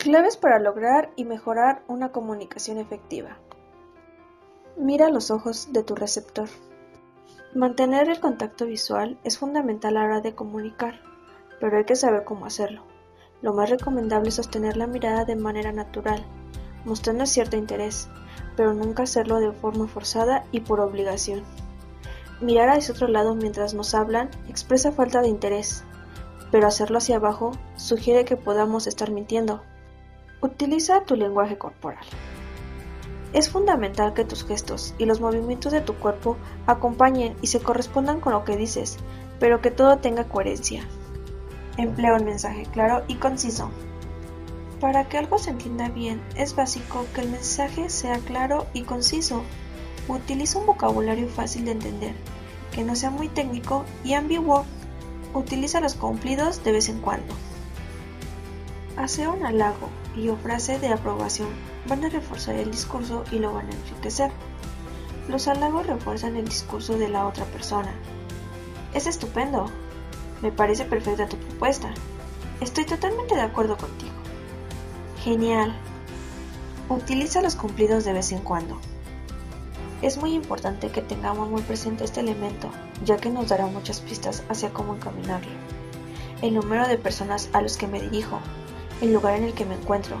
Claves para lograr y mejorar una comunicación efectiva. Mira los ojos de tu receptor. Mantener el contacto visual es fundamental a la hora de comunicar, pero hay que saber cómo hacerlo. Lo más recomendable es sostener la mirada de manera natural, mostrando cierto interés, pero nunca hacerlo de forma forzada y por obligación. Mirar hacia otro lado mientras nos hablan expresa falta de interés, pero hacerlo hacia abajo sugiere que podamos estar mintiendo. Utiliza tu lenguaje corporal. Es fundamental que tus gestos y los movimientos de tu cuerpo acompañen y se correspondan con lo que dices, pero que todo tenga coherencia. Emplea un mensaje claro y conciso. Para que algo se entienda bien, es básico que el mensaje sea claro y conciso. Utiliza un vocabulario fácil de entender, que no sea muy técnico y ambiguo. Utiliza los cumplidos de vez en cuando. Hacer un halago y o frase de aprobación van a reforzar el discurso y lo van a enriquecer. Los halagos refuerzan el discurso de la otra persona. Es estupendo. Me parece perfecta tu propuesta. Estoy totalmente de acuerdo contigo. Genial. Utiliza los cumplidos de vez en cuando. Es muy importante que tengamos muy presente este elemento, ya que nos dará muchas pistas hacia cómo encaminarlo. El número de personas a los que me dirijo, el lugar en el que me encuentro,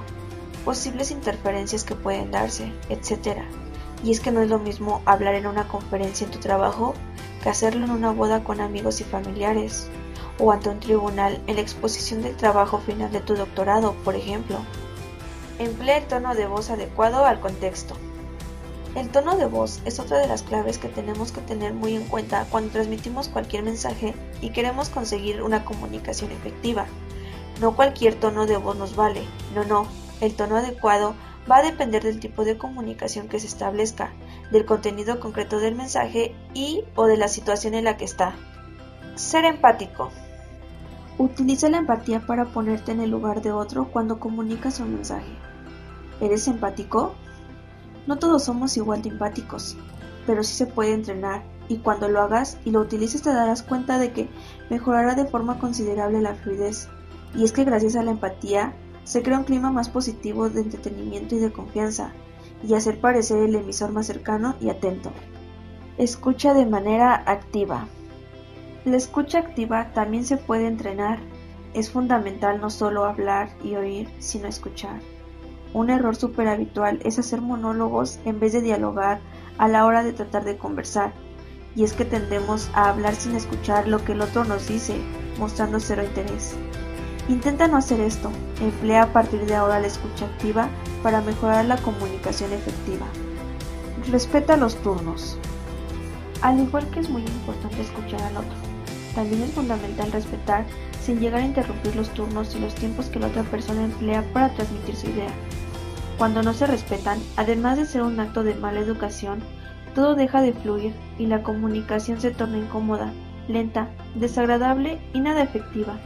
posibles interferencias que pueden darse, etc. Y es que no es lo mismo hablar en una conferencia en tu trabajo que hacerlo en una boda con amigos y familiares, o ante un tribunal en la exposición del trabajo final de tu doctorado, por ejemplo. Emplea el tono de voz adecuado al contexto. El tono de voz es otra de las claves que tenemos que tener muy en cuenta cuando transmitimos cualquier mensaje y queremos conseguir una comunicación efectiva. No cualquier tono de voz nos vale, no, no, el tono adecuado va a depender del tipo de comunicación que se establezca, del contenido concreto del mensaje y o de la situación en la que está. Ser empático. Utiliza la empatía para ponerte en el lugar de otro cuando comunicas un mensaje. ¿Eres empático? No todos somos igual de empáticos, pero sí se puede entrenar y cuando lo hagas y lo utilices te darás cuenta de que mejorará de forma considerable la fluidez. Y es que gracias a la empatía se crea un clima más positivo de entretenimiento y de confianza, y hacer parecer el emisor más cercano y atento. Escucha de manera activa. La escucha activa también se puede entrenar. Es fundamental no solo hablar y oír, sino escuchar. Un error súper habitual es hacer monólogos en vez de dialogar a la hora de tratar de conversar, y es que tendemos a hablar sin escuchar lo que el otro nos dice, mostrando cero interés. Intenta no hacer esto, emplea a partir de ahora la escucha activa para mejorar la comunicación efectiva. Respeta los turnos. Al igual que es muy importante escuchar al otro, también es fundamental respetar sin llegar a interrumpir los turnos y los tiempos que la otra persona emplea para transmitir su idea. Cuando no se respetan, además de ser un acto de mala educación, todo deja de fluir y la comunicación se torna incómoda, lenta, desagradable y nada efectiva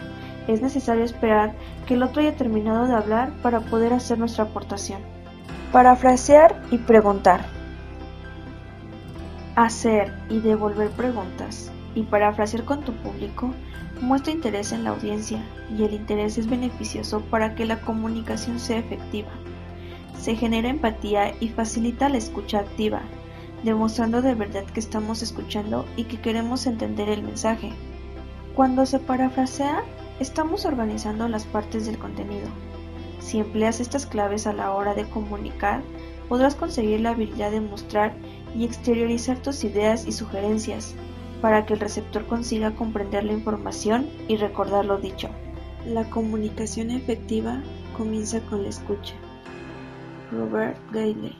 es necesario esperar que el otro haya terminado de hablar para poder hacer nuestra aportación. Parafrasear y preguntar. Hacer y devolver preguntas y parafrasear con tu público muestra interés en la audiencia y el interés es beneficioso para que la comunicación sea efectiva. Se genera empatía y facilita la escucha activa, demostrando de verdad que estamos escuchando y que queremos entender el mensaje. Cuando se parafrasea, Estamos organizando las partes del contenido. Si empleas estas claves a la hora de comunicar, podrás conseguir la habilidad de mostrar y exteriorizar tus ideas y sugerencias para que el receptor consiga comprender la información y recordar lo dicho. La comunicación efectiva comienza con la escucha. Robert Gailey